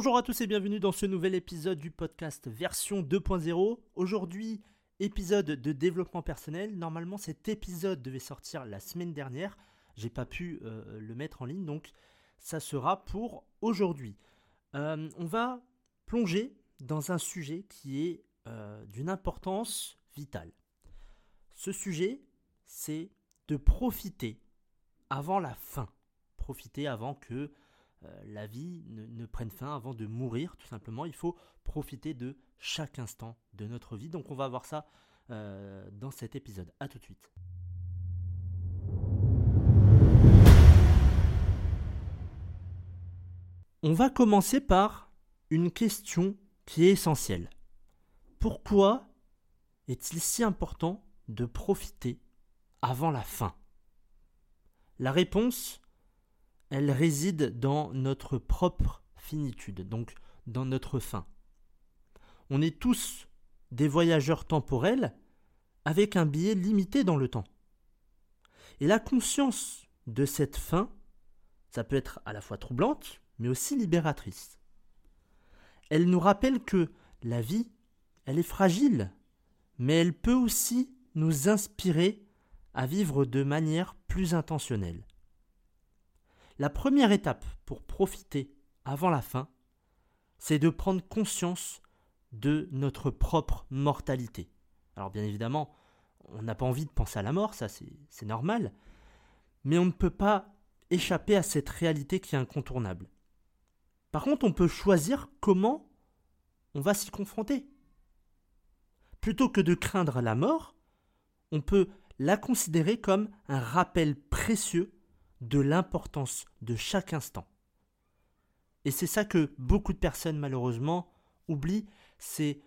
Bonjour à tous et bienvenue dans ce nouvel épisode du podcast version 2.0. Aujourd'hui, épisode de développement personnel. Normalement, cet épisode devait sortir la semaine dernière. J'ai pas pu euh, le mettre en ligne, donc ça sera pour aujourd'hui. Euh, on va plonger dans un sujet qui est euh, d'une importance vitale. Ce sujet, c'est de profiter avant la fin. Profiter avant que euh, la vie ne, prenne fin, avant de mourir, tout simplement. Il faut profiter de chaque instant de notre vie. Donc on va voir ça euh, dans cet épisode. A tout de suite. On va commencer par une question qui est essentielle. Pourquoi est-il si important de profiter avant la fin? La réponse, elle réside dans notre propre finitude, donc dans notre fin. On est tous des voyageurs temporels avec un billet limité dans le temps. Et la conscience de cette fin, ça peut être à la fois troublante, mais aussi libératrice. Elle nous rappelle que la vie, elle est fragile, mais elle peut aussi nous inspirer à vivre de manière plus intentionnelle. La première étape pour profiter avant la fin, c'est de prendre conscience de notre propre mortalité. Alors bien évidemment, on n'a pas envie de penser à la mort, ça c'est normal, mais on ne peut pas échapper à cette réalité qui est incontournable. Par contre, on peut choisir comment on va s'y confronter. Plutôt que de craindre la mort, on peut la considérer comme un rappel précieux de l'importance de chaque instant. Et c'est ça que beaucoup de personnes malheureusement oublient, c'est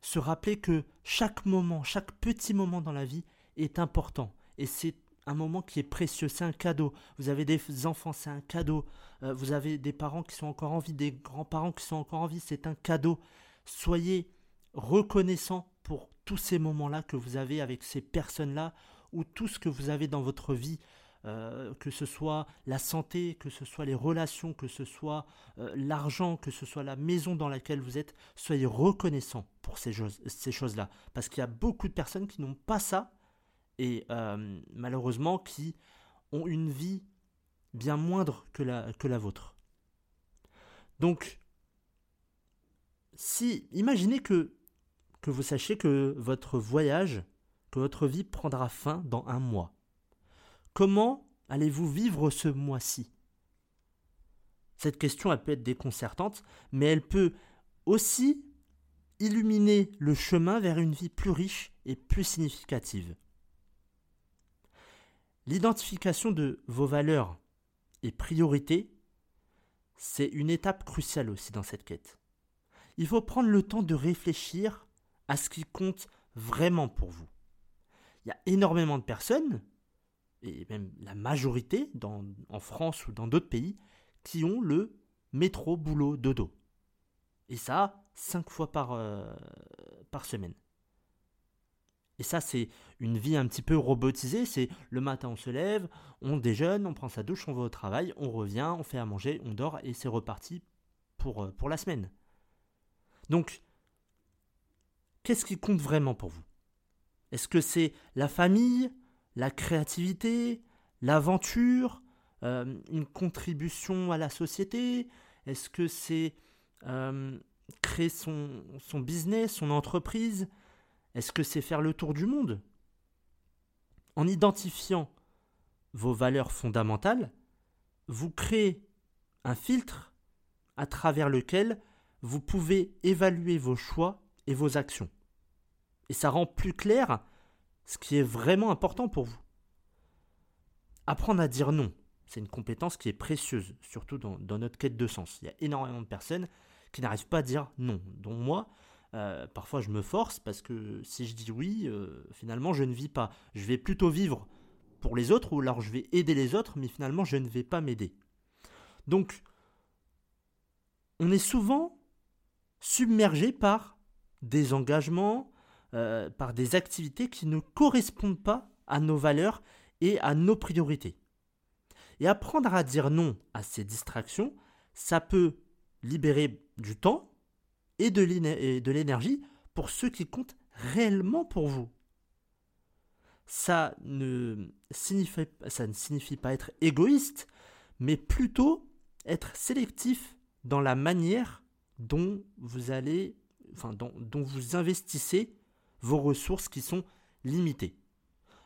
se rappeler que chaque moment, chaque petit moment dans la vie est important. Et c'est un moment qui est précieux, c'est un cadeau. Vous avez des enfants, c'est un cadeau. Euh, vous avez des parents qui sont encore en vie, des grands-parents qui sont encore en vie, c'est un cadeau. Soyez reconnaissants pour tous ces moments-là que vous avez avec ces personnes-là ou tout ce que vous avez dans votre vie. Euh, que ce soit la santé, que ce soit les relations, que ce soit euh, l'argent, que ce soit la maison dans laquelle vous êtes, soyez reconnaissants pour ces, choses-là. Parce qu'il y a beaucoup de personnes qui n'ont pas ça et euh, malheureusement qui ont une vie bien moindre que la, que la vôtre. Donc, si, imaginez que, que vous sachiez que votre voyage, que votre vie prendra fin dans un mois. Comment allez-vous vivre ce mois-ci? Cette question, peut être déconcertante, mais elle peut aussi illuminer le chemin vers une vie plus riche et plus significative. L'identification de vos valeurs et priorités, c'est une étape cruciale aussi dans cette quête. Il faut prendre le temps de réfléchir à ce qui compte vraiment pour vous. Il y a énormément de personnes, et même la majorité en France ou dans d'autres pays, qui ont le métro, boulot, dodo. Et ça, cinq fois par, euh, par semaine. Et ça, c'est une vie un petit peu robotisée. C'est le matin, on se lève, on déjeune, on prend sa douche, on va au travail, on revient, on fait à manger, on dort et c'est reparti pour, euh, pour la semaine. Donc, qu'est-ce qui compte vraiment pour vous? Est-ce que c'est la famille, la créativité, l'aventure, euh, une contribution à la société. Est-ce que c'est euh, créer son, son business, son entreprise? Est-ce que c'est faire le tour du monde? En identifiant vos valeurs fondamentales, vous créez un filtre à travers lequel vous pouvez évaluer vos choix et vos actions. Et ça rend plus clair ce qui est vraiment important pour vous. Apprendre à dire non, c'est une compétence qui est précieuse, surtout dans, notre quête de sens. Il y a énormément de personnes qui n'arrivent pas à dire non, dont moi, euh, parfois, je me force parce que si je dis oui, euh, finalement, je ne vis pas. Je vais plutôt vivre pour les autres ou alors je vais aider les autres, mais finalement, je ne vais pas m'aider. Donc, on est souvent submergé par des engagements, euh, par des activités qui ne correspondent pas à nos valeurs et à nos priorités. Et apprendre à dire non à ces distractions, ça peut libérer du temps et de l'énergie pour ce qui compte réellement pour vous. Ça ne, signifie, pas être égoïste, mais plutôt être sélectif dans la manière dont vous allez, enfin, dont vous investissez vos ressources qui sont limitées.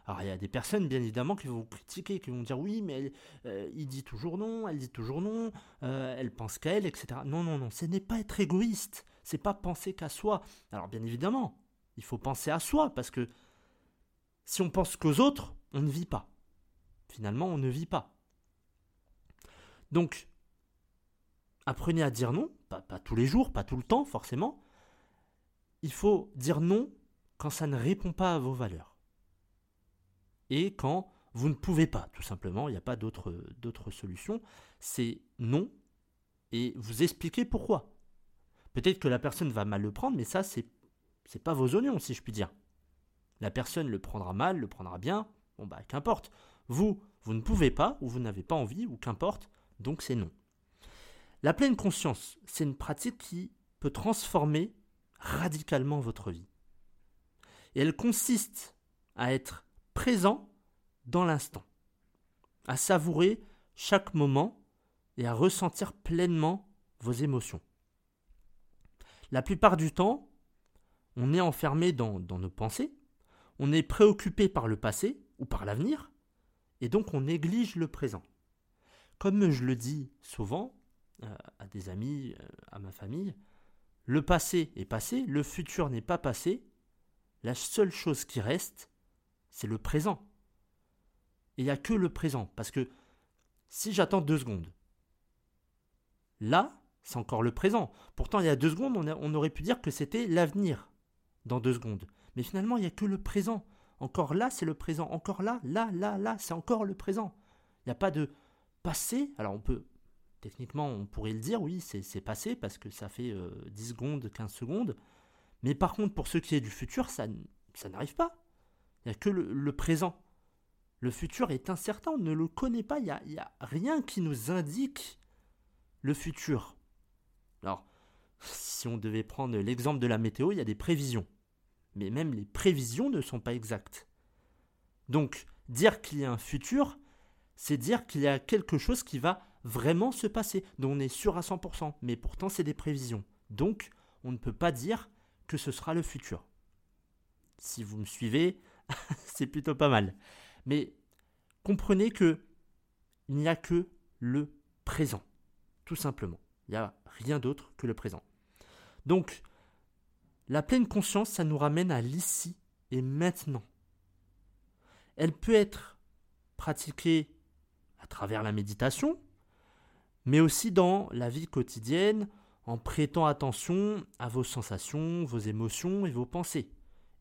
Alors il y a des personnes bien évidemment qui vont vous critiquer, qui vont dire oui mais euh, il dit toujours non, elle dit toujours non, euh, elle pense qu'à elle, etc. Non non non, ce n'est pas être égoïste, c'est pas penser qu'à soi. Alors bien évidemment, il faut penser à soi parce que si on pense qu'aux autres, on ne vit pas. Finalement, on ne vit pas. Donc, apprenez à dire non, pas tous les jours, pas tout le temps forcément. Il faut dire non quand ça ne répond pas à vos valeurs et quand vous ne pouvez pas, tout simplement, il n'y a pas d'autre solution, c'est non, et vous expliquez pourquoi. Peut-être que la personne va mal le prendre, mais ça, c'est c'est pas vos oignons, si je puis dire. La personne le prendra mal, le prendra bien, bon bah qu'importe. Vous, vous ne pouvez pas, ou vous n'avez pas envie, ou qu'importe, donc c'est non. La pleine conscience, c'est une pratique qui peut transformer radicalement votre vie. Et elle consiste à être présent dans l'instant, à savourer chaque moment et à ressentir pleinement vos émotions. La plupart du temps, on est enfermé dans, nos pensées, on est préoccupé par le passé ou par l'avenir, et donc on néglige le présent. Comme je le dis souvent euh, à des amis, euh, à ma famille, le passé est passé, le futur n'est pas passé, la seule chose qui reste, c'est le présent. Et il n'y a que le présent. Parce que si j'attends deux secondes, là, c'est encore le présent. Pourtant, il y a deux secondes, on, aurait pu dire que c'était l'avenir dans deux secondes. Mais finalement, il n'y a que le présent. Encore là, c'est le présent. Encore là, là, là, là, c'est encore le présent. Il n'y a pas de passé. Alors on peut, techniquement, on pourrait le dire, oui, c'est passé parce que ça fait 10 euh, secondes, 15 secondes. Mais par contre, pour ce qui est du futur, ça, ça n'arrive pas. Il n'y a que le, présent. Le futur est incertain, on ne le connaît pas, il n'y a, a, rien qui nous indique le futur. Alors, si on devait prendre l'exemple de la météo, il y a des prévisions. Mais même les prévisions ne sont pas exactes. Donc, dire qu'il y a un futur, c'est dire qu'il y a quelque chose qui va vraiment se passer, dont on est sûr à 100%, mais pourtant c'est des prévisions. Donc, on ne peut pas dire que ce sera le futur. Si vous me suivez, c'est plutôt pas mal. Mais comprenez que il n'y a que le présent, tout simplement. Il n'y a rien d'autre que le présent. Donc, la pleine conscience, ça nous ramène à l'ici et maintenant. Elle peut être pratiquée à travers la méditation, mais aussi dans la vie quotidienne, en prêtant attention à vos sensations, vos émotions et vos pensées.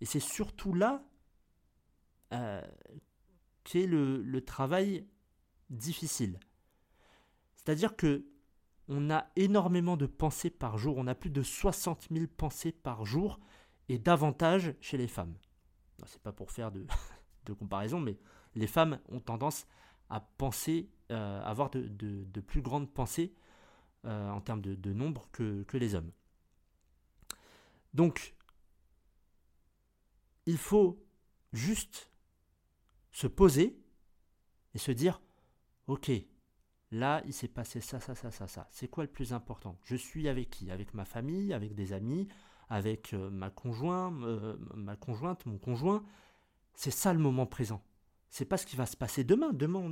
Et c'est surtout là euh, qui est le, travail difficile. C'est-à-dire que on a énormément de pensées par jour, on a plus de 60 000 pensées par jour et davantage chez les femmes. C'est pas pour faire de, comparaison, mais les femmes ont tendance à penser, euh, avoir de, plus grandes pensées euh, en termes de, nombre que, que les hommes. Donc, il faut juste se poser et se dire, ok, là, il s'est passé ça, ça, ça, ça, ça. C'est quoi le plus important? Je suis avec qui? Avec ma famille, avec des amis, avec euh, ma conjointe, euh, ma conjointe, mon conjoint? C'est ça le moment présent. C'est pas ce qui va se passer demain. Demain,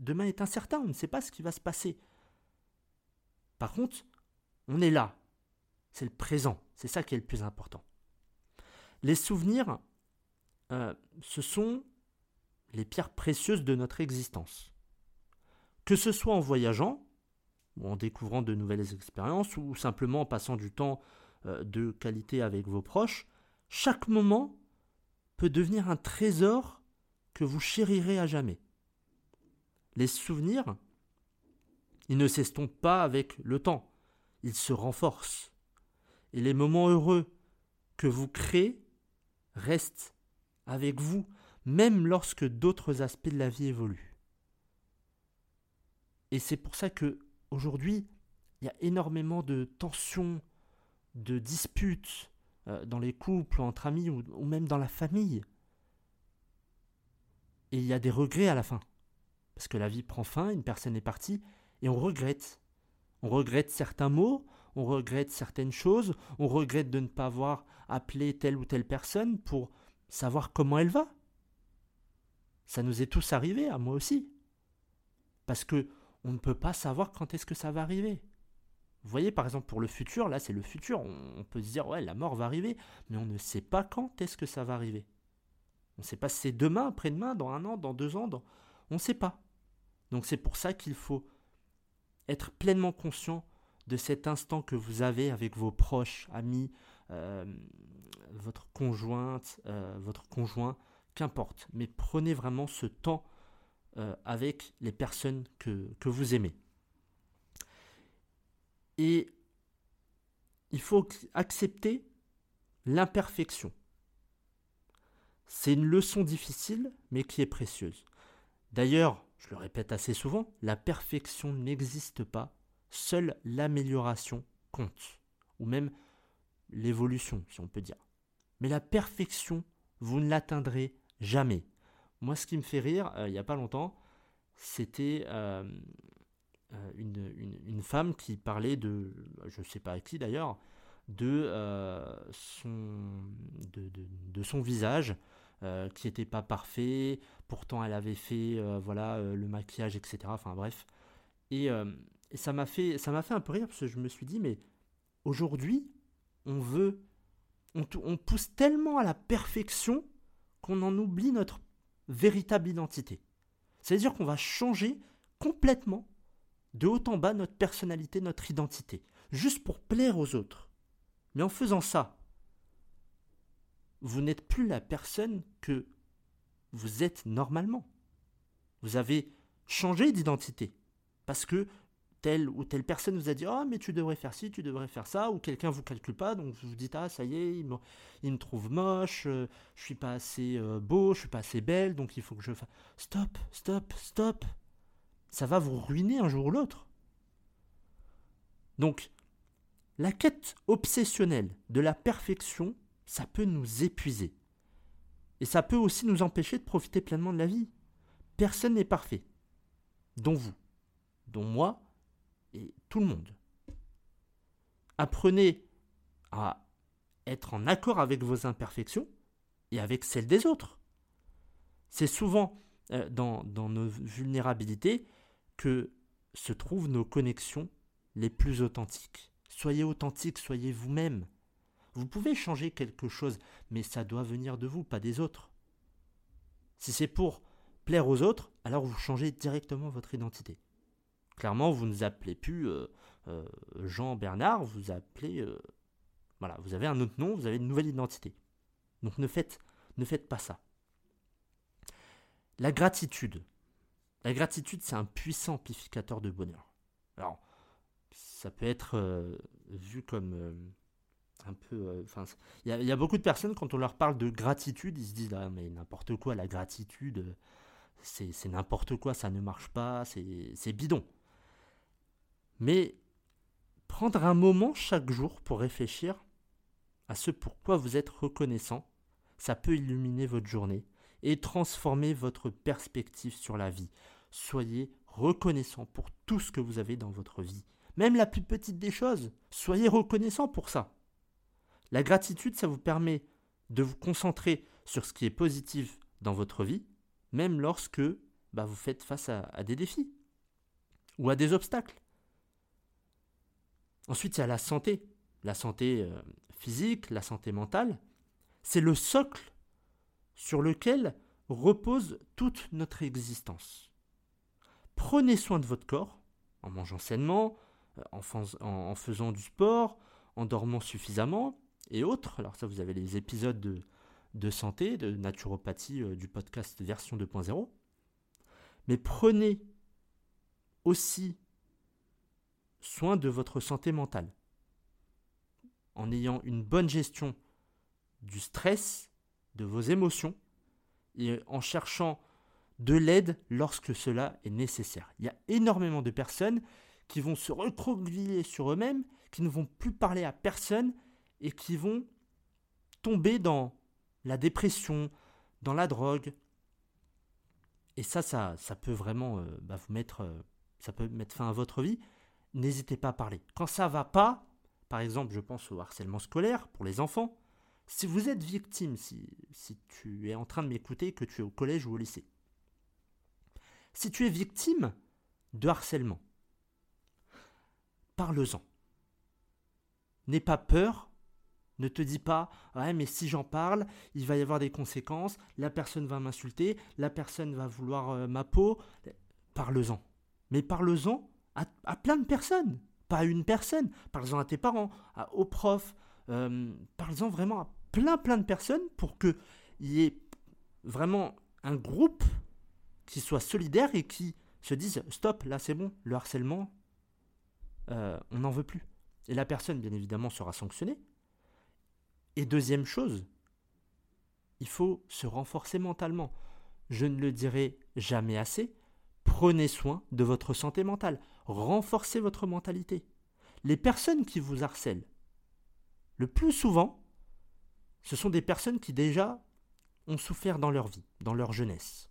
demain est incertain. On ne sait pas ce qui va se passer. Par contre, on est là. C'est le présent. C'est ça qui est le plus important. Les souvenirs, euh, ce sont les pierres précieuses de notre existence. Que ce soit en voyageant, ou en découvrant de nouvelles expériences, ou simplement en passant du temps euh, de qualité avec vos proches, chaque moment peut devenir un trésor que vous chérirez à jamais. Les souvenirs, ils ne s'estompent pas avec le temps, ils se renforcent. Et les moments heureux que vous créez restent avec vous même lorsque d'autres aspects de la vie évoluent. Et c'est pour ça que aujourd'hui, il y a énormément de tensions, de disputes euh, dans les couples, entre amis ou, ou même dans la famille. Et il y a des regrets à la fin. Parce que la vie prend fin, une personne est partie, et on regrette. On regrette certains mots, on regrette certaines choses, on regrette de ne pas avoir appelé telle ou telle personne pour savoir comment elle va. Ça nous est tous arrivé, à moi aussi. Parce que on ne peut pas savoir quand est-ce que ça va arriver. Vous voyez, par exemple, pour le futur, là, c'est le futur. On peut se dire, ouais, la mort va arriver, mais on ne sait pas quand est-ce que ça va arriver. On ne sait pas si c'est demain, après-demain, dans un an, dans deux ans, on ne sait pas. Donc c'est pour ça qu'il faut être pleinement conscient de cet instant que vous avez avec vos proches, amis, euh, votre conjointe, euh, votre conjoint, qu'importe. Mais prenez vraiment ce temps euh, avec les personnes que, que vous aimez. Et il faut accepter l'imperfection. C'est une leçon difficile, mais qui est précieuse. D'ailleurs, je le répète assez souvent, la perfection n'existe pas, seule l'amélioration compte, ou même l'évolution, si on peut dire. Mais la perfection, vous ne l'atteindrez jamais. Moi, ce qui me fait rire, euh, il n'y a pas longtemps, c'était euh, euh, une, femme qui parlait de, je ne sais pas qui d'ailleurs, de, son visage qui n'était pas parfait, pourtant elle avait fait voilà, le maquillage, etc. Enfin bref. Et, ça m'a fait, ça fait un peu rire parce que je me suis dit, mais aujourd'hui, on veut, on pousse tellement à la perfection qu'on en oublie notre véritable identité. C'est-à-dire qu'on va changer complètement de haut en bas notre personnalité, notre identité, juste pour plaire aux autres. Mais en faisant ça, vous n'êtes plus la personne que vous êtes normalement. Vous avez changé d'identité parce que telle ou telle personne vous a dit Ah, mais tu devrais faire ci, tu devrais faire ça, ou quelqu'un vous calcule pas, donc vous vous dites Ah, ça y est, il me, il me trouve moche, euh, je suis pas assez euh, beau, je suis pas assez belle, donc il faut que je fasse. Stop, stop, stop Ça va vous ruiner un jour ou l'autre. Donc, la quête obsessionnelle de la perfection, ça peut nous épuiser. Et ça peut aussi nous empêcher de profiter pleinement de la vie. Personne n'est parfait, dont vous, dont moi, et tout le monde. Apprenez à être en accord avec vos imperfections et avec celles des autres. C'est souvent euh, dans, dans nos vulnérabilités que se trouvent nos connexions les plus authentiques. Soyez authentique, soyez vous-même. Vous pouvez changer quelque chose, mais ça doit venir de vous, pas des autres. Si c'est pour plaire aux autres, alors vous changez directement votre identité. Clairement, vous ne vous appelez plus euh, euh, Jean Bernard, vous appelez. Euh, voilà, vous avez un autre nom, vous avez une nouvelle identité. Donc ne faites, ne faites pas ça. La gratitude. La gratitude, c'est un puissant amplificateur de bonheur. Alors, ça peut être vu comme Enfin, il y, a beaucoup de personnes, quand on leur parle de gratitude, ils se disent ah, mais n'importe quoi, la gratitude, c'est n'importe quoi, ça ne marche pas, c'est bidon. Mais prendre un moment chaque jour pour réfléchir à ce pourquoi vous êtes reconnaissant, ça peut illuminer votre journée et transformer votre perspective sur la vie. Soyez reconnaissant pour tout ce que vous avez dans votre vie. Même la plus petite des choses, soyez reconnaissant pour ça. La gratitude, ça vous permet de vous concentrer sur ce qui est positif dans votre vie, même lorsque bah, vous faites face à des défis ou à des obstacles. Ensuite, il y a la santé. La santé euh, physique, la santé mentale. C'est le socle sur lequel repose toute notre existence. Prenez soin de votre corps en mangeant sainement, euh, en, faisant du sport, en dormant suffisamment et autres. Alors ça, vous avez les épisodes de, santé, de naturopathie euh, du podcast version 2.0. Mais prenez aussi soin de votre santé mentale. En ayant une bonne gestion du stress, de vos émotions, et en cherchant de l'aide lorsque cela est nécessaire. Il y a énormément de personnes qui vont se recroqueviller sur eux-mêmes, qui ne vont plus parler à personne et qui vont tomber dans la dépression, dans la drogue. Et ça, ça, ça peut vraiment euh, bah, vous mettre, euh, ça peut mettre fin à votre vie. N'hésitez pas à parler. Quand ça va pas, par exemple, je pense au harcèlement scolaire pour les enfants. Si vous êtes victime, si, si tu es en train de m'écouter, que tu es au collège ou au lycée, si tu es victime de harcèlement, parle-en. N'aie pas peur, ne te dis pas ouais mais si j'en parle, il va y avoir des conséquences, la personne va m'insulter, la personne va vouloir euh, ma peau. Parle-en. Mais parle-en à, plein de personnes, pas à une personne. Parle-en à tes parents, à, aux profs, euh, parle-en vraiment à plein plein de personnes pour qu'il y ait vraiment un groupe qui soit solidaire et qui se dise stop, là c'est bon, le harcèlement, euh, on n'en veut plus. Et la personne, bien évidemment, sera sanctionnée. Et deuxième chose, il faut se renforcer mentalement. Je ne le dirai jamais assez. Prenez soin de votre santé mentale. Renforcez votre mentalité. Les personnes qui vous harcèlent, le plus souvent, ce sont des personnes qui déjà ont souffert dans leur vie, dans leur jeunesse.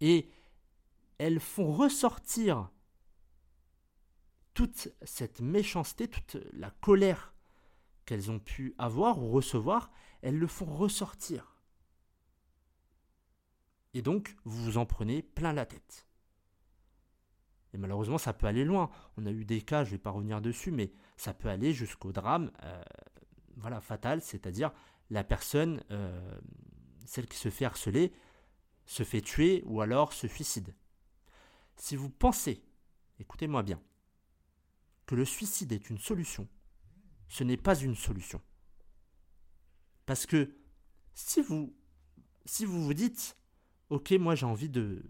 Et elles font ressortir toute cette méchanceté, toute la colère qu'elles ont pu avoir ou recevoir, elles le font ressortir. Et donc, vous vous en prenez plein la tête. Et malheureusement, ça peut aller loin. On a eu des cas, je ne vais pas revenir dessus, mais ça peut aller jusqu'au drame euh, voilà, fatal, c'est-à-dire la personne, euh, celle qui se fait harceler, se fait tuer ou alors se suicide. Si vous pensez, écoutez-moi bien, que le suicide est une solution, ce n'est pas une solution. Parce que si vous, si vous vous dites, ok, moi j'ai envie de,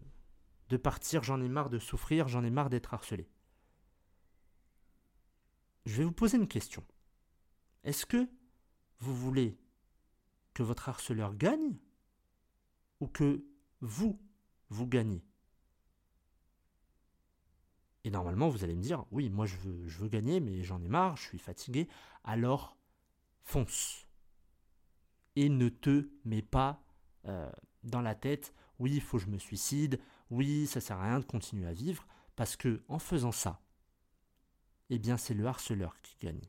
de partir, j'en ai marre de souffrir, j'en ai marre d'être harcelé. Je vais vous poser une question. Est-ce que vous voulez que votre harceleur gagne ou que vous, vous gagnez? Et normalement, vous allez me dire, oui, moi je veux, gagner, mais j'en ai marre, je suis fatigué. Alors, fonce. Et ne te mets pas euh, dans la tête, oui, il faut que je me suicide, oui, ça sert à rien de continuer à vivre, parce que en faisant ça, eh bien, c'est le harceleur qui gagne.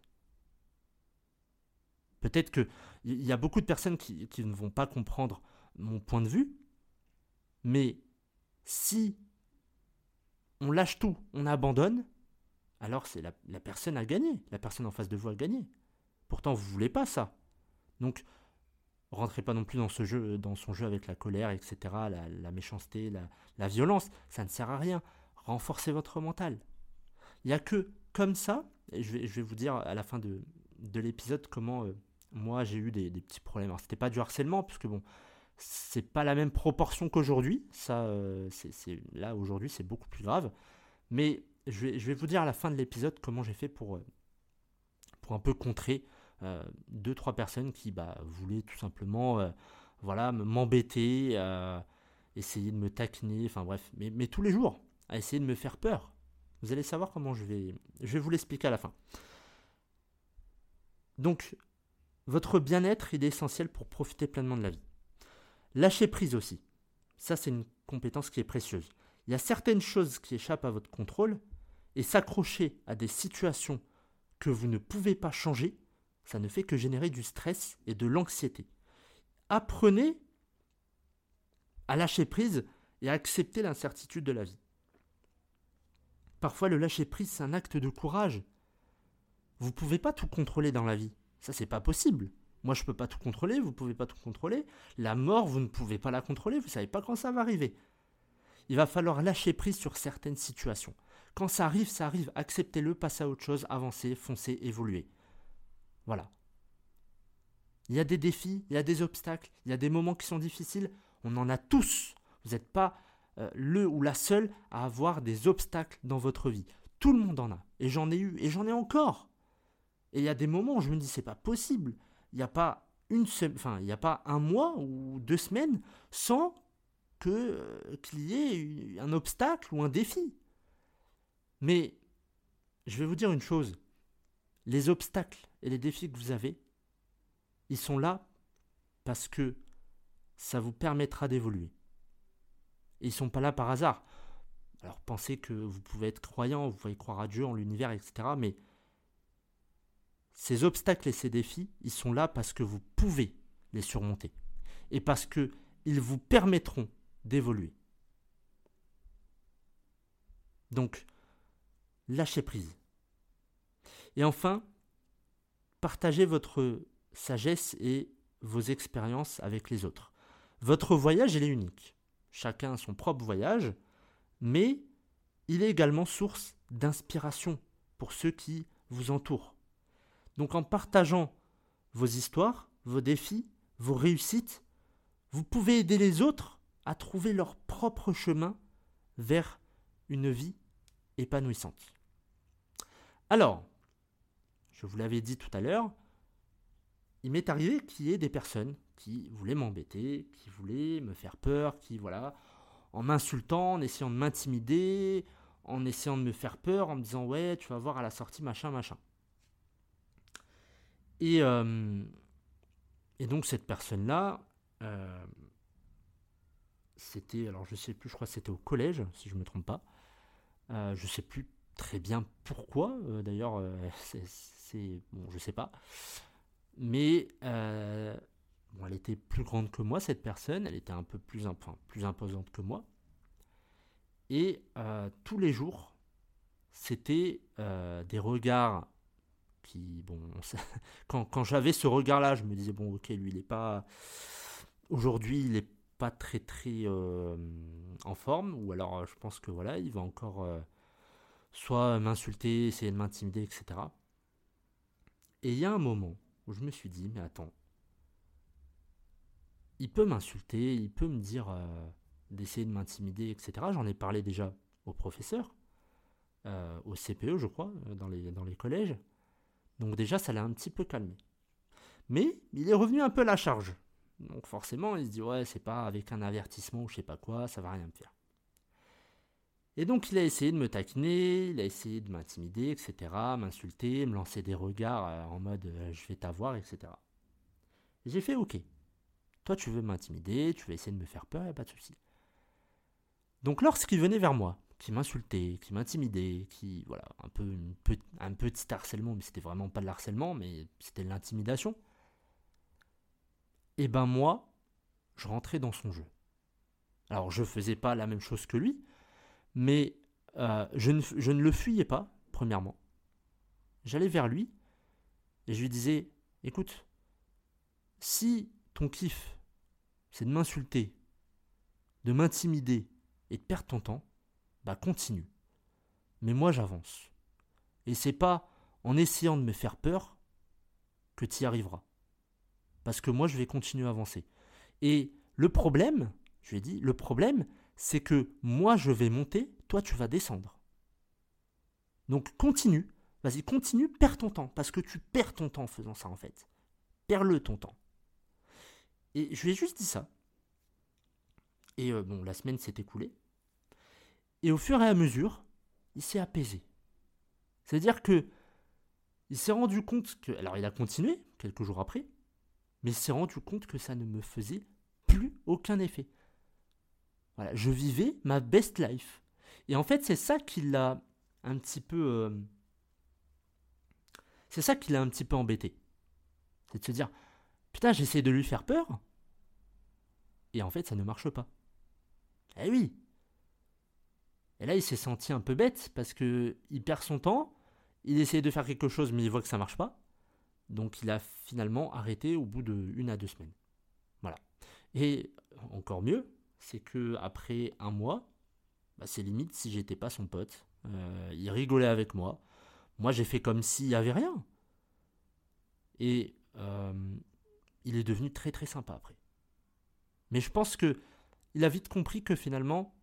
Peut-être qu'il y a beaucoup de personnes qui ne vont pas comprendre mon point de vue, mais si on lâche tout, on abandonne, alors c'est la, personne a gagné. La personne en face de vous a gagné. Pourtant, vous voulez pas ça. Donc, rentrez pas non plus dans ce jeu, dans son jeu avec la colère, etc., la, méchanceté, la, violence. Ça ne sert à rien. Renforcez votre mental. Il n'y a que comme ça, et je vais, vous dire à la fin de, l'épisode comment euh, moi j'ai eu des, petits problèmes. Alors, c'était pas du harcèlement, puisque bon, c'est pas la même proportion qu'aujourd'hui. Ça, euh, là aujourd'hui, c'est beaucoup plus grave. Mais je vais, vous dire à la fin de l'épisode comment j'ai fait pour, euh, pour un peu contrer euh, deux trois personnes qui bah, voulaient tout simplement, voilà, m'embêter, essayer de me taquiner, enfin bref, mais, tous les jours, à essayer de me faire peur. Vous allez savoir comment je vais, je vais vous l'expliquer à la fin. Donc, votre bien-être, est essentiel pour profiter pleinement de la vie. Lâcher prise aussi. Ça, c'est une compétence qui est précieuse. Il y a certaines choses qui échappent à votre contrôle et s'accrocher à des situations que vous ne pouvez pas changer, ça ne fait que générer du stress et de l'anxiété. Apprenez à lâcher prise et à accepter l'incertitude de la vie. Parfois, le lâcher prise, c'est un acte de courage. Vous ne pouvez pas tout contrôler dans la vie. Ça, c'est pas possible. Moi, je ne peux pas tout contrôler, vous ne pouvez pas tout contrôler. La mort, vous ne pouvez pas la contrôler, vous ne savez pas quand ça va arriver. Il va falloir lâcher prise sur certaines situations. Quand ça arrive, ça arrive. Acceptez-le, passez à autre chose, avancez, foncez, évoluez. Voilà. Il y a des défis, il y a des obstacles, il y a des moments qui sont difficiles. On en a tous. Vous n'êtes pas euh, le ou la seule à avoir des obstacles dans votre vie. Tout le monde en a. Et j'en ai eu, et j'en ai encore. Et il y a des moments où je me dis, c'est pas possible il n'y a pas une enfin, il n'y a pas un mois ou deux semaines sans que euh, qu'il y ait un obstacle ou un défi. Mais je vais vous dire une chose. Les obstacles et les défis que vous avez, ils sont là parce que ça vous permettra d'évoluer. Ils ne sont pas là par hasard. Alors pensez que vous pouvez être croyant, vous pouvez croire à Dieu, en l'univers, etc. Mais ces obstacles et ces défis, ils sont là parce que vous pouvez les surmonter. Et parce qu'ils vous permettront d'évoluer. Donc, lâchez prise. Et enfin, partagez votre sagesse et vos expériences avec les autres. Votre voyage, il est unique. Chacun a son propre voyage, mais il est également source d'inspiration pour ceux qui vous entourent. Donc en partageant vos histoires, vos défis, vos réussites, vous pouvez aider les autres à trouver leur propre chemin vers une vie épanouissante. Alors, je vous l'avais dit tout à l'heure, il m'est arrivé qu'il y ait des personnes qui voulaient m'embêter, qui voulaient me faire peur, qui, voilà, en m'insultant, en essayant de m'intimider, en essayant de me faire peur, en me disant ouais, tu vas voir à la sortie, machin, machin. Et, euh, et donc cette personne-là, euh, c'était, alors je sais plus, je crois que c'était au collège, si je ne me trompe pas. Euh, je sais plus très bien pourquoi, euh, d'ailleurs, c'est, bon, je sais pas. Mais bon, elle était plus grande que moi, cette personne, elle était un peu plus, plus imposante que moi. Et tous les jours, c'était des regards qui, bon, quand, quand j'avais ce regard-là, je me disais, bon, ok, lui, il n'est pas. Aujourd'hui, il n'est pas très, très euh, en forme, ou alors je pense que voilà, il va encore euh, soit m'insulter, essayer de m'intimider, etc. Et il y a un moment où je me suis dit, mais attends, il peut m'insulter, il peut me dire euh, d'essayer de m'intimider, etc. J'en ai parlé déjà au professeur, au CPE, je crois, dans les, dans les collèges. Donc déjà, ça l'a un petit peu calmé. Mais il est revenu un peu à la charge. Donc forcément, il se dit ouais, c'est pas avec un avertissement ou je sais pas quoi, ça va rien me faire. Et donc il a essayé de me taquiner, il a essayé de m'intimider, etc., m'insulter, me lancer des regards euh, en mode euh, je vais t'avoir, etc. j'ai fait ok. Toi tu veux m'intimider, tu veux essayer de me faire peur, y a pas de souci. Donc lorsqu'il venait vers moi, qui m'insultait, qui m'intimidait, qui, voilà, un peu un petit harcèlement, mais c'était vraiment pas de l'harcèlement, mais c'était de l'intimidation. Et ben moi, je rentrais dans son jeu. Alors je faisais pas la même chose que lui, mais euh, je, ne, je ne le fuyais pas, premièrement. J'allais vers lui et je lui disais, écoute, si ton kiff, c'est de m'insulter, de m'intimider et de perdre ton temps, bah continue. Mais moi j'avance. Et c'est pas en essayant de me faire peur que tu y arriveras. Parce que moi je vais continuer à avancer. Et le problème, je lui ai dit, le problème, c'est que moi je vais monter, toi tu vas descendre. Donc continue, vas-y, continue, perds ton temps, parce que tu perds ton temps en faisant ça en fait. Perds-le ton temps. Et je lui ai juste dit ça. Et euh, bon, la semaine s'est écoulée. Et au fur et à mesure, il s'est apaisé. C'est-à-dire que il s'est rendu compte que. Alors il a continué quelques jours après, mais il s'est rendu compte que ça ne me faisait plus aucun effet. Voilà, je vivais ma best life. Et en fait, c'est ça qui l'a un petit peu. Euh, c'est ça qui l'a un petit peu embêté. C'est de se dire Putain, j'essaie de lui faire peur. Et en fait, ça ne marche pas. Eh oui, et là, il s'est senti un peu bête parce que il perd son temps, il essaie de faire quelque chose, mais il voit que ça marche pas. Donc, il a finalement arrêté au bout de une à deux semaines. Voilà. Et encore mieux, c'est que après un mois, bah, c'est limite si j'étais pas son pote. Euh, il rigolait avec moi. Moi, j'ai fait comme s'il n'y avait rien. Et euh, il est devenu très très sympa après. Mais je pense que il a vite compris que finalement,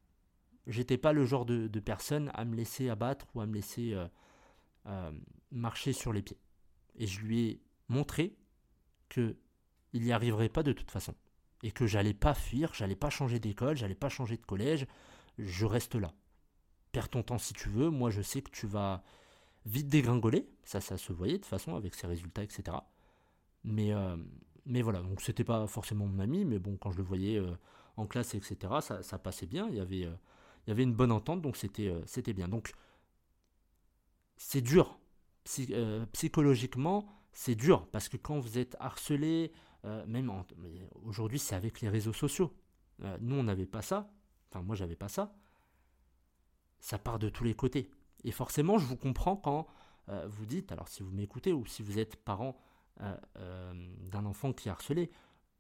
J'étais pas le genre de, personne à me laisser abattre ou à me laisser euh, euh, marcher sur les pieds. Et je lui ai montré que il n'y arriverait pas de toute façon. Et que j'allais pas fuir, j'allais pas changer d'école, j'allais pas changer de collège, je reste là. perds ton temps si tu veux. Moi, je sais que tu vas vite dégringoler. Ça, ça se voyait de toute façon avec ses résultats, etc. Mais, euh, mais voilà, donc c'était pas forcément mon ami, mais bon, quand je le voyais en classe, etc., ça, passait bien. Il y avait, il y avait une bonne entente, donc c'était, c'était bien. Donc, c'est dur. psychologiquement, c'est dur parce que quand vous êtes harcelé, même aujourd'hui, c'est avec les réseaux sociaux. nous, on n'avait pas ça. Enfin, moi, j'avais pas ça. Ça part de tous les côtés. Et forcément, je vous comprends quand euh, vous dites, alors si vous m'écoutez ou si vous êtes parent euh, euh, d'un enfant qui est harcelé,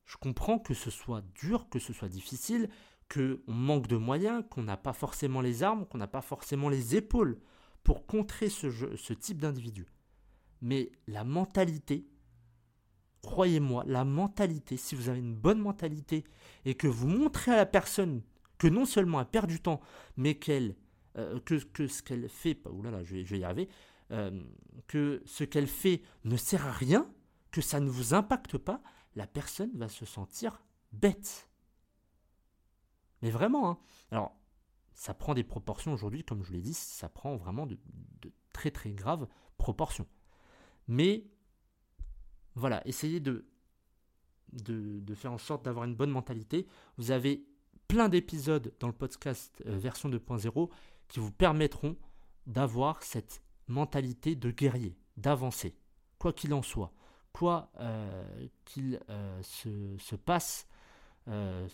je comprends que ce soit dur, que ce soit difficile, qu'on manque de moyens, qu'on n'a pas forcément les armes, qu'on n'a pas forcément les épaules pour contrer ce, type d'individu. Mais la mentalité, croyez-moi, la mentalité, si vous avez une bonne mentalité et que vous montrez à la personne que non seulement elle perd du temps, mais qu'elle euh, que, ce qu'elle fait, je vais y arriver, euh, que ce qu'elle fait ne sert à rien, que ça ne vous impacte pas, la personne va se sentir bête. Mais vraiment, hein. alors ça prend des proportions aujourd'hui, comme je l'ai dit, ça prend vraiment de, très très graves proportions. Mais voilà, essayez de, de, faire en sorte d'avoir une bonne mentalité. Vous avez plein d'épisodes dans le podcast euh, version 2.0 qui vous permettront d'avoir cette mentalité de guerrier, d'avancer, quoi qu'il en soit, quoi euh, qu'il euh, se, passe euh,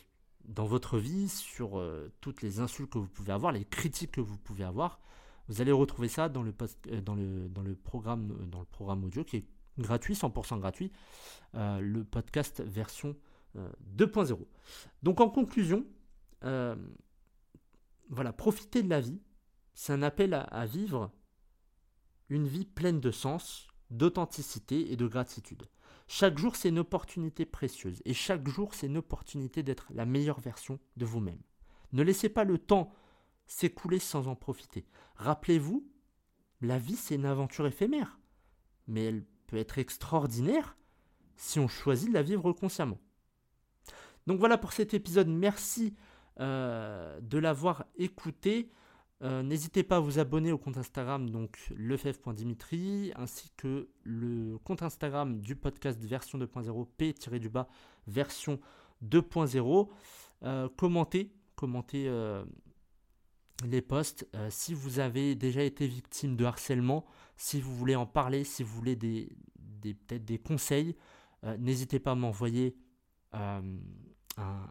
dans votre vie, sur toutes les insultes que vous pouvez avoir, les critiques que vous pouvez avoir. Vous allez retrouver ça dans le, dans le, dans le, programme, dans le programme audio qui est gratuit, 100% gratuit, le podcast version 2.0. Donc en conclusion, voilà, profiter de la vie, c'est un appel à, vivre une vie pleine de sens, d'authenticité et de gratitude. Chaque jour, c'est une opportunité précieuse et chaque jour, c'est une opportunité d'être la meilleure version de vous-même. Ne laissez pas le temps s'écouler sans en profiter. Rappelez-vous, la vie, c'est une aventure éphémère, mais elle peut être extraordinaire si on choisit de la vivre consciemment. Donc voilà pour cet épisode, merci euh, de l'avoir écouté. Euh, n'hésitez pas à vous abonner au compte Instagram, donc ainsi que le compte Instagram du podcast version 2.0, P-du-bas version 2.0. Euh, commentez, commentez euh, les posts. si vous avez déjà été victime de harcèlement, si vous voulez en parler, si vous voulez des, peut-être des conseils, n'hésitez pas à m'envoyer un,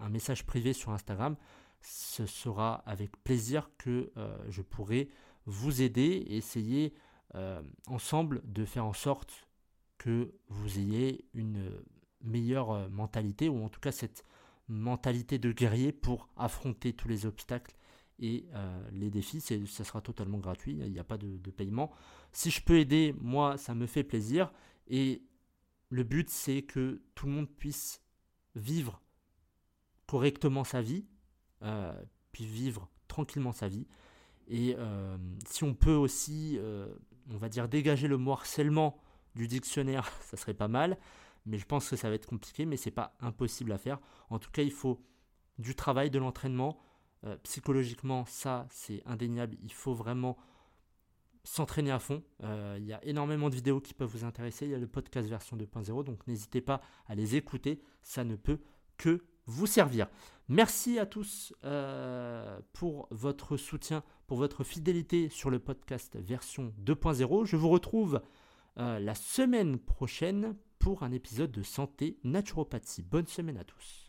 message privé sur Instagram ce sera avec plaisir que euh, je pourrai vous aider et essayer euh, ensemble de faire en sorte que vous ayez une meilleure euh, mentalité, ou en tout cas cette mentalité de guerrier pour affronter tous les obstacles et les défis. Ça sera totalement gratuit, il n'y a pas de, de, paiement. Si je peux aider, moi, ça me fait plaisir. Et le but, c'est que tout le monde puisse vivre correctement sa vie, euh, puis vivre tranquillement sa vie. Et euh, si on peut aussi, euh, on va dire, dégager le mot harcèlement du dictionnaire, ça serait pas mal. Mais je pense que ça va être compliqué, mais c'est pas impossible à faire. En tout cas, il faut du travail, de l'entraînement. psychologiquement, ça, c'est indéniable. Il faut vraiment s'entraîner à fond. il y a énormément de vidéos qui peuvent vous intéresser. Il y a le podcast version 2.0, donc n'hésitez pas à les écouter. Ça ne peut que vous servir. Merci à tous euh, pour votre soutien, pour votre fidélité sur le podcast version 2.0. Je vous retrouve euh, la semaine prochaine pour un épisode de santé naturopathie. Bonne semaine à tous.